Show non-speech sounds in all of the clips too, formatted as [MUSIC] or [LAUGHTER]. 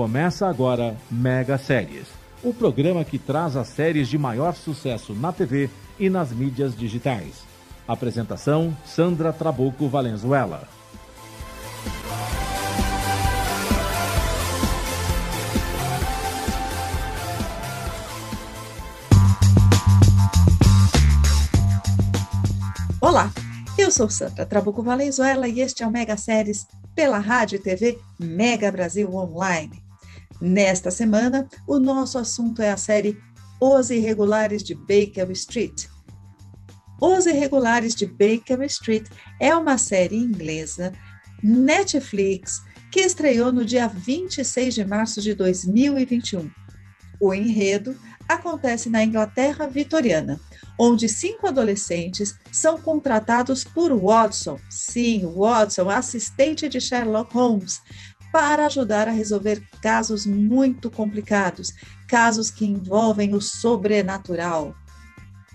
Começa agora Mega Séries, o programa que traz as séries de maior sucesso na TV e nas mídias digitais. Apresentação: Sandra Trabuco Valenzuela. Olá, eu sou Sandra Trabuco Valenzuela e este é o Mega Séries pela Rádio e TV Mega Brasil Online. Nesta semana, o nosso assunto é a série Os Irregulares de Baker Street. Os Irregulares de Baker Street é uma série inglesa Netflix que estreou no dia 26 de março de 2021. O enredo acontece na Inglaterra vitoriana, onde cinco adolescentes são contratados por Watson, sim, Watson, assistente de Sherlock Holmes, para ajudar a resolver casos muito complicados, casos que envolvem o sobrenatural.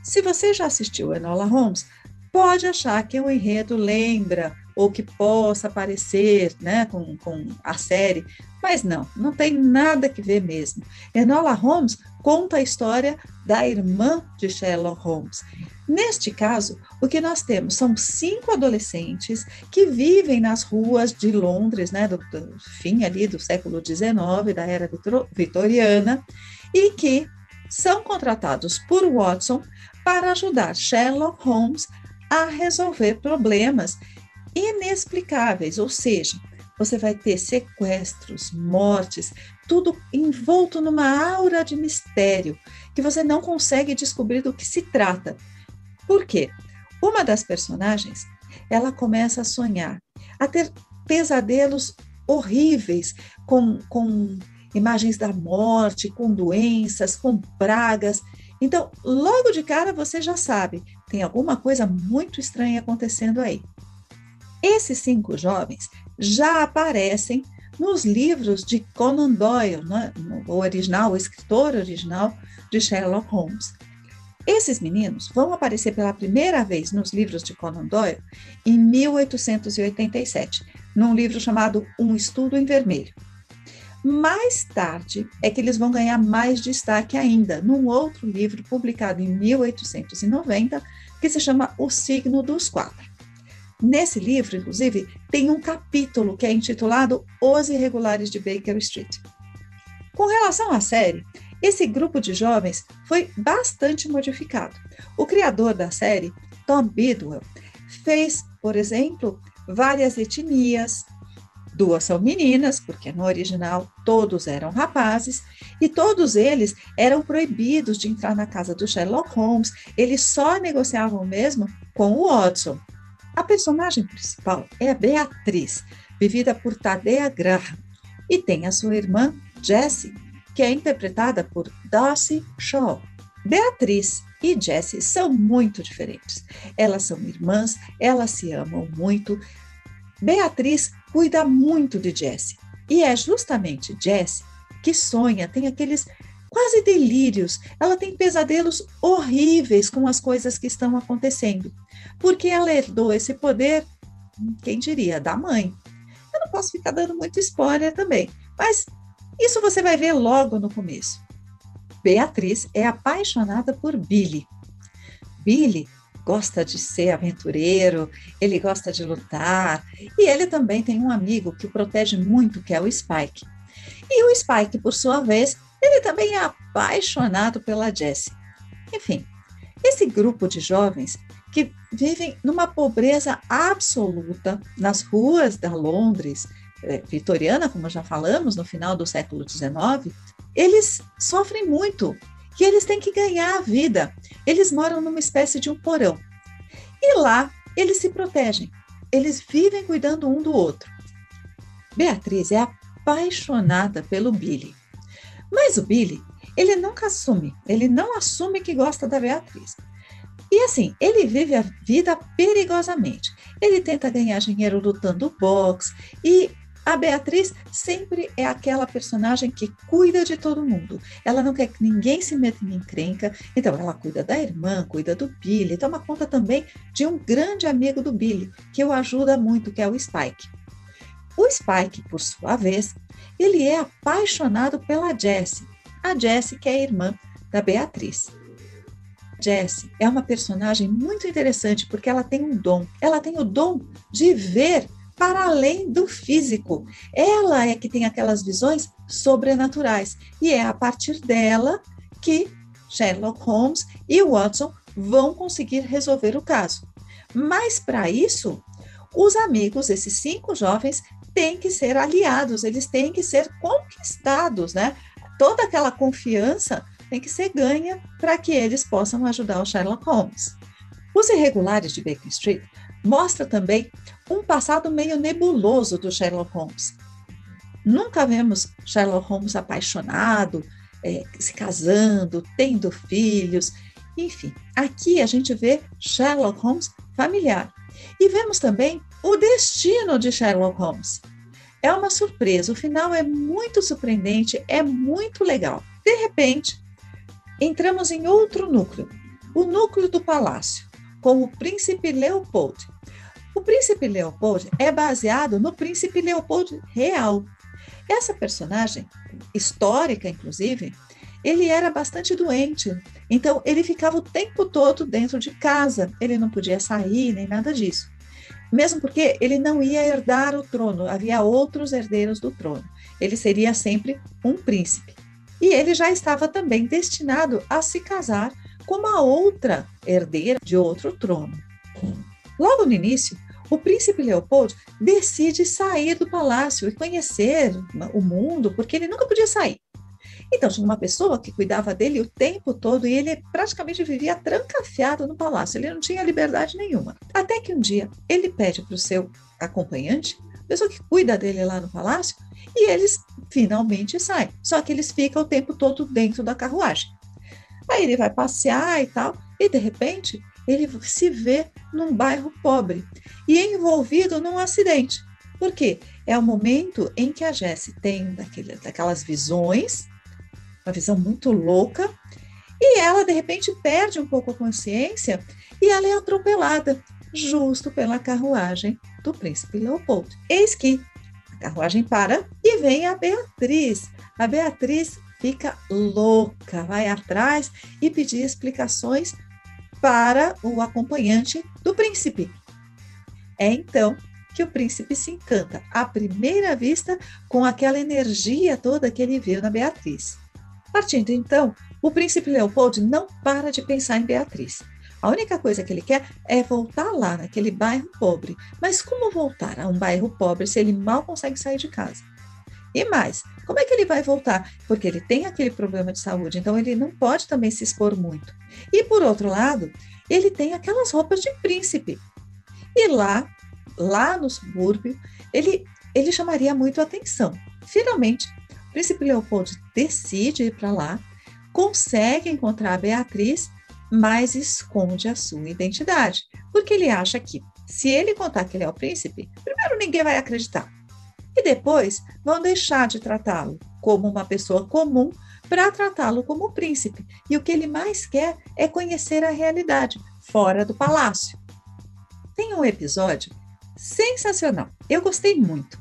Se você já assistiu Enola Holmes, pode achar que o enredo lembra ou que possa parecer né, com, com a série, mas não, não tem nada que ver mesmo. Enola Holmes conta a história da irmã de Sherlock Holmes. Neste caso, o que nós temos são cinco adolescentes que vivem nas ruas de Londres, né, do, do fim ali do século XIX, da era vitoriana, e que são contratados por Watson para ajudar Sherlock Holmes a resolver problemas inexplicáveis, ou seja, você vai ter sequestros, mortes, tudo envolto numa aura de mistério que você não consegue descobrir do que se trata. Por quê? Uma das personagens, ela começa a sonhar, a ter pesadelos horríveis com, com imagens da morte, com doenças, com pragas. Então, logo de cara você já sabe, tem alguma coisa muito estranha acontecendo aí. Esses cinco jovens já aparecem nos livros de Conan Doyle, né? o original, o escritor original de Sherlock Holmes. Esses meninos vão aparecer pela primeira vez nos livros de Conan Doyle em 1887, num livro chamado Um Estudo em Vermelho. Mais tarde é que eles vão ganhar mais destaque ainda, num outro livro publicado em 1890, que se chama O Signo dos Quatro. Nesse livro, inclusive, tem um capítulo que é intitulado Os Irregulares de Baker Street. Com relação à série, esse grupo de jovens foi bastante modificado. O criador da série, Tom Bidwell, fez, por exemplo, várias etnias. Duas são meninas, porque no original todos eram rapazes, e todos eles eram proibidos de entrar na casa do Sherlock Holmes, eles só negociavam mesmo com o Watson, a personagem principal é Beatriz, vivida por Tadea Graham, e tem a sua irmã Jessie, que é interpretada por Darcy Shaw. Beatriz e Jessie são muito diferentes. Elas são irmãs, elas se amam muito. Beatriz cuida muito de Jessie, e é justamente Jessie que sonha, tem aqueles quase delírios. Ela tem pesadelos horríveis com as coisas que estão acontecendo, porque ela herdou esse poder, quem diria, da mãe. Eu não posso ficar dando muito spoiler também, mas isso você vai ver logo no começo. Beatriz é apaixonada por Billy. Billy gosta de ser aventureiro, ele gosta de lutar, e ele também tem um amigo que o protege muito, que é o Spike. E o Spike, por sua vez, ele também é apaixonado pela Jessie. Enfim, esse grupo de jovens que vivem numa pobreza absoluta nas ruas da Londres é, vitoriana, como já falamos, no final do século XIX, eles sofrem muito e eles têm que ganhar a vida. Eles moram numa espécie de um porão. E lá eles se protegem. Eles vivem cuidando um do outro. Beatriz é apaixonada pelo Billy. Mas o Billy, ele nunca assume, ele não assume que gosta da Beatriz. E assim, ele vive a vida perigosamente. Ele tenta ganhar dinheiro lutando boxe e a Beatriz sempre é aquela personagem que cuida de todo mundo. Ela não quer que ninguém se meta em encrenca, então ela cuida da irmã, cuida do Billy, toma conta também de um grande amigo do Billy, que o ajuda muito, que é o Spike. O Spike, por sua vez, ele é apaixonado pela Jessie, a Jessie que é irmã da Beatriz. Jessie é uma personagem muito interessante porque ela tem um dom. Ela tem o dom de ver para além do físico. Ela é que tem aquelas visões sobrenaturais e é a partir dela que Sherlock Holmes e Watson vão conseguir resolver o caso. Mas para isso, os amigos, esses cinco jovens, têm que ser aliados, eles têm que ser conquistados, né? Toda aquela confiança tem que ser ganha para que eles possam ajudar o Sherlock Holmes. Os Irregulares de Baker Street mostra também um passado meio nebuloso do Sherlock Holmes. Nunca vemos Sherlock Holmes apaixonado, é, se casando, tendo filhos, enfim. Aqui a gente vê Sherlock Holmes familiar. E vemos também o destino de Sherlock Holmes. É uma surpresa, o final é muito surpreendente, é muito legal. De repente, entramos em outro núcleo, o núcleo do palácio, com o príncipe Leopold. O príncipe Leopold é baseado no príncipe Leopold real. Essa personagem, histórica inclusive, ele era bastante doente, então ele ficava o tempo todo dentro de casa, ele não podia sair nem nada disso. Mesmo porque ele não ia herdar o trono, havia outros herdeiros do trono. Ele seria sempre um príncipe. E ele já estava também destinado a se casar com uma outra herdeira de outro trono. Logo no início, o príncipe Leopold decide sair do palácio e conhecer o mundo, porque ele nunca podia sair. Então, tinha uma pessoa que cuidava dele o tempo todo e ele praticamente vivia trancafiado no palácio, ele não tinha liberdade nenhuma. Até que um dia ele pede para o seu acompanhante, pessoa que cuida dele lá no palácio, e eles finalmente saem. Só que eles ficam o tempo todo dentro da carruagem. Aí ele vai passear e tal, e de repente ele se vê num bairro pobre e envolvido num acidente. Por quê? É o momento em que a Jessie tem daquele, daquelas visões, uma visão muito louca, e ela de repente perde um pouco a consciência e ela é atropelada justo pela carruagem do príncipe Leopoldo. Eis que a carruagem para e vem a Beatriz. A Beatriz fica louca, vai atrás e pedir explicações para o acompanhante do príncipe. É então que o príncipe se encanta à primeira vista com aquela energia toda que ele viu na Beatriz. Partindo então, o príncipe Leopoldo não para de pensar em Beatriz. A única coisa que ele quer é voltar lá, naquele bairro pobre. Mas como voltar a um bairro pobre se ele mal consegue sair de casa? E mais, como é que ele vai voltar? Porque ele tem aquele problema de saúde, então ele não pode também se expor muito. E por outro lado, ele tem aquelas roupas de príncipe. E lá, lá no subúrbio, ele, ele chamaria muito atenção. Finalmente, príncipe Leopoldo decide ir para lá, consegue encontrar a Beatriz mas esconde a sua identidade, porque ele acha que, se ele contar que ele é o príncipe, primeiro ninguém vai acreditar. E depois vão deixar de tratá-lo como uma pessoa comum para tratá-lo como príncipe. E o que ele mais quer é conhecer a realidade fora do palácio. Tem um episódio sensacional. Eu gostei muito.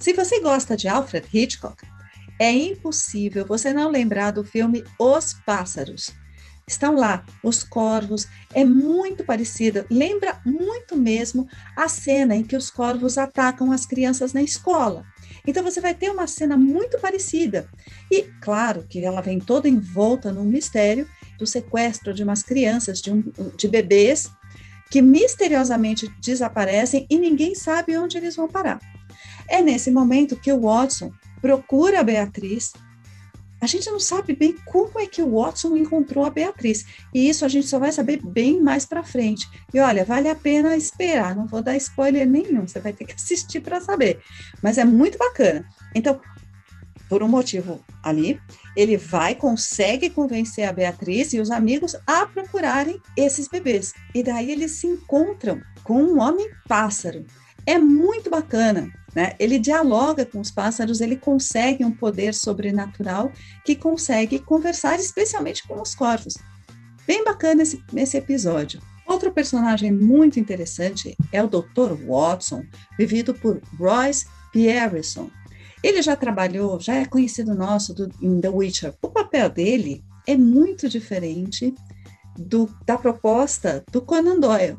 Se você gosta de Alfred Hitchcock, é impossível você não lembrar do filme Os Pássaros, estão lá os corvos, é muito parecida, lembra muito mesmo a cena em que os corvos atacam as crianças na escola. Então você vai ter uma cena muito parecida. E claro que ela vem toda envolta num mistério do sequestro de umas crianças, de, um, de bebês, que misteriosamente desaparecem e ninguém sabe onde eles vão parar. É nesse momento que o Watson procura a Beatriz a gente não sabe bem como é que o Watson encontrou a Beatriz. E isso a gente só vai saber bem mais para frente. E olha, vale a pena esperar, não vou dar spoiler nenhum, você vai ter que [LAUGHS] assistir para saber. Mas é muito bacana. Então, por um motivo ali, ele vai, consegue convencer a Beatriz e os amigos a procurarem esses bebês. E daí eles se encontram com um homem pássaro. É muito bacana. Né? Ele dialoga com os pássaros, ele consegue um poder sobrenatural que consegue conversar especialmente com os corvos. Bem bacana esse, esse episódio. Outro personagem muito interessante é o Dr. Watson, vivido por Royce Pierreson. Ele já trabalhou, já é conhecido nosso do, em The Witcher. O papel dele é muito diferente do, da proposta do Conan Doyle.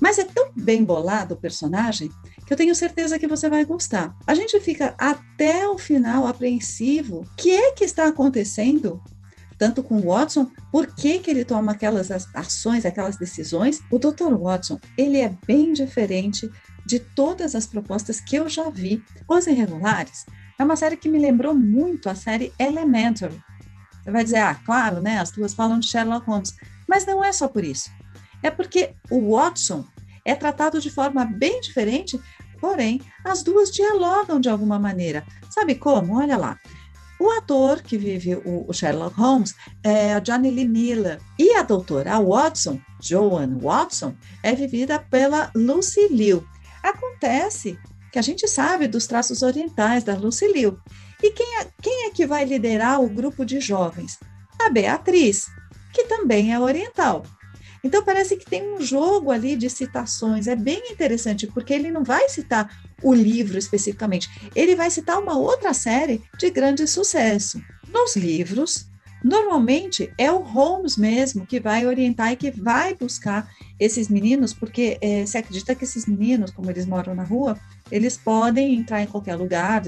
Mas é tão bem bolado o personagem que eu tenho certeza que você vai gostar. A gente fica até o final apreensivo. O que é que está acontecendo? Tanto com o Watson, por que, que ele toma aquelas ações, aquelas decisões? O Dr. Watson, ele é bem diferente de todas as propostas que eu já vi. Os Irregulares é uma série que me lembrou muito a série Elementary. Você vai dizer, ah, claro, né? As duas falam de Sherlock Holmes. Mas não é só por isso. É porque o Watson é tratado de forma bem diferente, porém, as duas dialogam de alguma maneira. Sabe como? Olha lá. O ator que vive o, Sherlock Holmes é a Johnny Lee Miller. E a doutora Watson, Joan Watson, é vivida pela Lucy Liu. Acontece que a gente sabe dos traços orientais da Lucy Liu. E quem é, quem é que vai liderar o grupo de jovens? A Beatriz, que também é oriental. Então parece que tem um jogo ali de citações, é bem interessante, porque ele não vai citar o livro especificamente, ele vai citar uma outra série de grande sucesso. Nos livros, normalmente é o Holmes mesmo que vai orientar e que vai buscar esses meninos, porque é, se acredita que esses meninos, como eles moram na rua, eles podem entrar em qualquer lugar,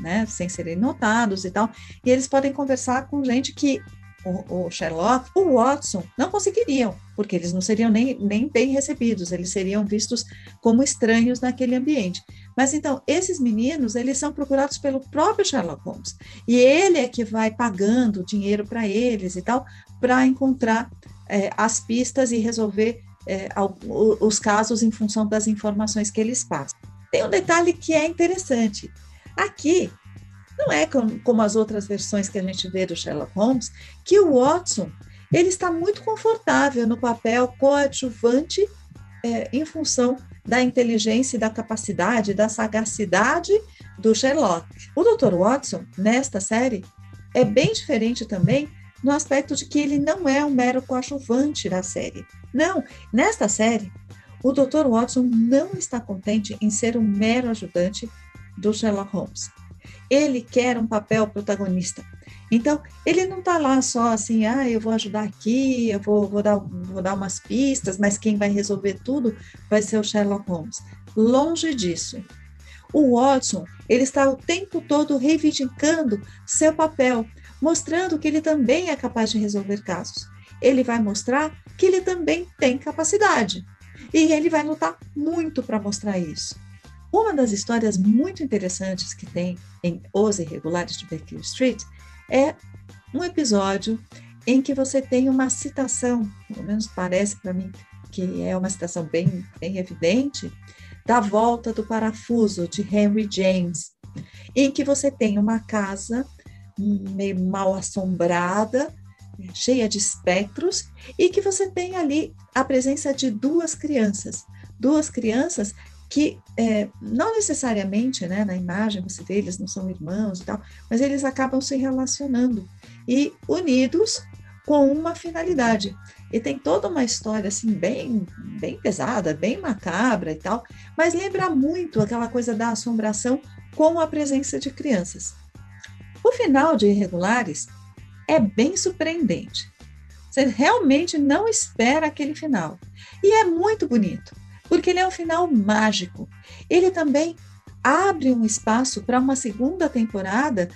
né, sem serem notados e tal, e eles podem conversar com gente que o, o Sherlock, o Watson, não conseguiriam, porque eles não seriam nem, nem bem recebidos, eles seriam vistos como estranhos naquele ambiente. Mas então, esses meninos, eles são procurados pelo próprio Sherlock Holmes. E ele é que vai pagando dinheiro para eles e tal, para encontrar é, as pistas e resolver é, os casos em função das informações que eles passam. Tem um detalhe que é interessante. Aqui, não é como, como as outras versões que a gente vê do Sherlock Holmes, que o Watson ele está muito confortável no papel coadjuvante é, em função da inteligência e da capacidade, da sagacidade do Sherlock. O Dr. Watson, nesta série, é bem diferente também no aspecto de que ele não é um mero coadjuvante da série. Não, nesta série, o Dr. Watson não está contente em ser um mero ajudante do Sherlock Holmes ele quer um papel protagonista. Então, ele não está lá só assim, ah, eu vou ajudar aqui, eu vou, vou, dar, vou dar umas pistas, mas quem vai resolver tudo vai ser o Sherlock Holmes. Longe disso. O Watson, ele está o tempo todo reivindicando seu papel, mostrando que ele também é capaz de resolver casos. Ele vai mostrar que ele também tem capacidade. E ele vai lutar muito para mostrar isso. Uma das histórias muito interessantes que tem em Os Irregulares de Baker Street é um episódio em que você tem uma citação, pelo menos parece para mim que é uma citação bem, bem evidente, da volta do parafuso de Henry James, em que você tem uma casa meio mal assombrada, cheia de espectros, e que você tem ali a presença de duas crianças, duas crianças que é, não necessariamente né, na imagem você vê, eles não são irmãos e tal, mas eles acabam se relacionando e unidos com uma finalidade. E tem toda uma história assim bem, bem pesada, bem macabra e tal, mas lembra muito aquela coisa da assombração com a presença de crianças. O final de Irregulares é bem surpreendente. Você realmente não espera aquele final. E é muito bonito porque ele é um final mágico. Ele também abre um espaço para uma segunda temporada,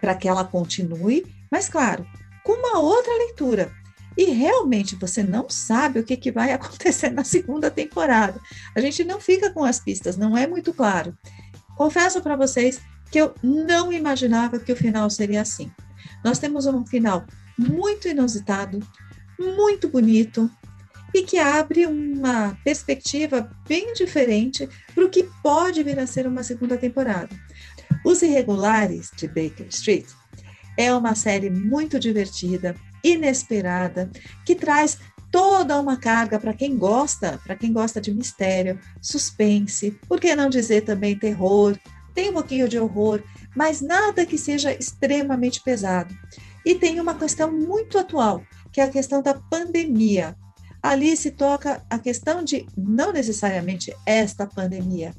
para que ela continue, mas claro, com uma outra leitura. E realmente você não sabe o que, que vai [LAUGHS] acontecer na segunda temporada. A gente não fica com as pistas, não é muito claro. Confesso para vocês que eu não imaginava que o final seria assim. Nós temos um final muito inusitado, muito bonito, e que abre uma perspectiva bem diferente para o que pode vir a ser uma segunda temporada. Os Irregulares de Baker Street é uma série muito divertida, inesperada, que traz toda uma carga para quem gosta, para quem gosta de mistério, suspense, por que não dizer também terror, tem um pouquinho de horror, mas nada que seja extremamente pesado. E tem uma questão muito atual, que é a questão da pandemia ali se toca a questão de não necessariamente esta pandemia,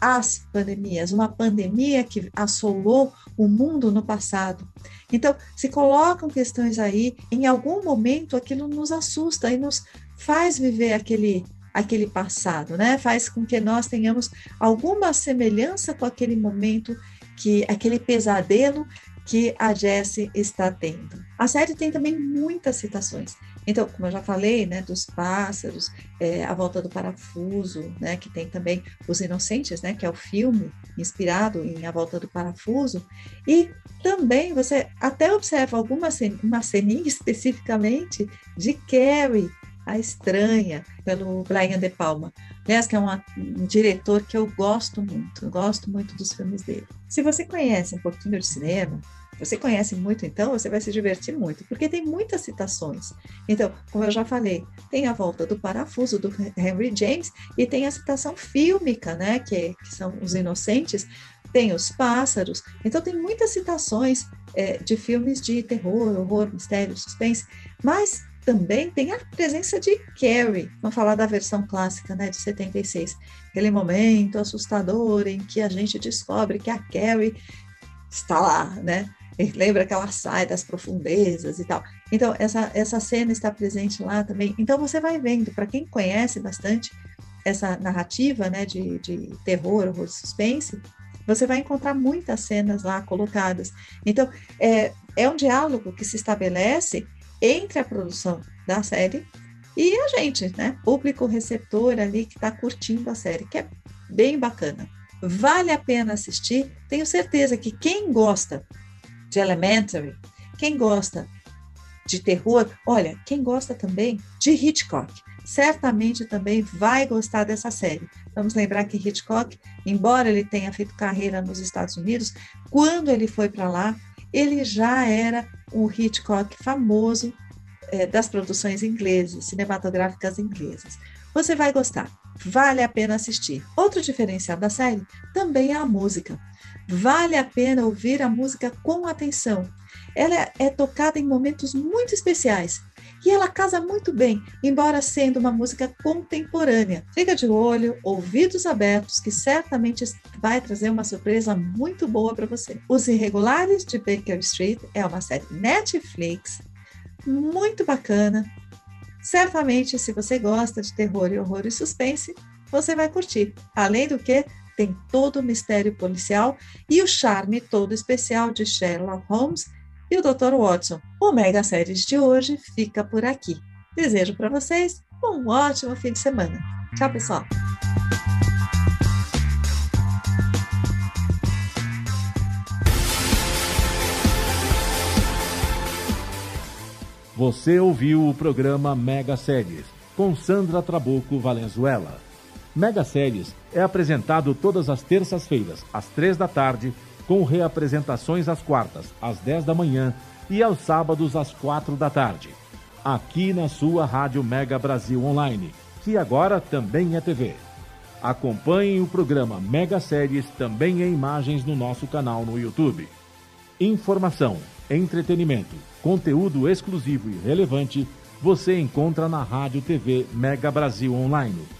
as pandemias, uma pandemia que assolou o mundo no passado. Então, se colocam questões aí, em algum momento aquilo nos assusta e nos faz viver aquele aquele passado, né? Faz com que nós tenhamos alguma semelhança com aquele momento que aquele pesadelo que a Jessie está tendo. A série tem também muitas citações. Então, como eu já falei, né, dos pássaros, é, a volta do parafuso, né, que tem também os Inocentes, né, que é o filme inspirado em A Volta do Parafuso, e também você até observa alguma uma ceninha [LAUGHS] especificamente de Carrie, a Estranha, pelo Brian De Palma. Aliás, que é uma, um diretor que eu gosto muito, eu gosto muito dos filmes dele. Se você conhece um pouquinho de cinema, você conhece muito, então você vai se divertir muito, porque tem muitas citações. Então, como eu já falei, tem a volta do parafuso do Henry James e tem a citação fílmica, né, que, que são os inocentes, tem os pássaros. Então, tem muitas citações é, de filmes de terror, horror, mistério, suspense, mas também tem a presença de Carrie. Vamos falar da versão clássica, né, de 76. Aquele momento assustador em que a gente descobre que a Carrie está lá, né? [LAUGHS] lembra que ela sai das profundezas e tal. Então, essa, essa cena está presente lá também. Então, você vai vendo, para quem conhece bastante essa narrativa né, de, de terror, horror, suspense, você vai encontrar muitas cenas lá colocadas. Então, é, é um diálogo que se estabelece entre a produção da série e a gente, né? Público receptor ali que está curtindo a série, que é bem bacana. Vale a pena assistir. Tenho certeza que quem gosta de Elementary, quem gosta de terror, olha, quem gosta também de Hitchcock, certamente também vai gostar dessa série. Vamos lembrar que Hitchcock, embora ele tenha feito carreira nos Estados Unidos, quando ele foi para lá, ele já era o Hitchcock famoso é, das produções inglesas, cinematográficas inglesas. Você vai gostar, vale a pena assistir. Outro diferencial da série também é a música. Vale a pena ouvir a música com atenção. Ela é tocada em momentos muito especiais e ela casa muito bem, embora sendo uma música contemporânea. Fica de olho, ouvidos abertos, que certamente vai trazer uma surpresa muito boa para você. Os Irregulares de Baker Street é uma série Netflix muito bacana. Certamente, se você gosta de terror horror e suspense, você vai curtir. Além do que, tem todo o mistério policial e o charme todo especial de Sherlock Holmes e o Dr. Watson. O Mega Séries de hoje fica por aqui. Desejo para vocês um ótimo fim de semana. Tchau, pessoal! Você ouviu o programa Mega Séries com Sandra Trabuco Valenzuela. Mega Séries é apresentado todas as terças-feiras, às três da tarde, com reapresentações às quartas, às dez da manhã e aos sábados, às quatro da tarde. Aqui na sua Rádio Mega Brasil Online, que agora também é TV. Acompanhe o programa Mega Séries também em imagens no nosso canal no YouTube. Informação, entretenimento, conteúdo exclusivo e relevante você encontra na Rádio TV Mega Brasil Online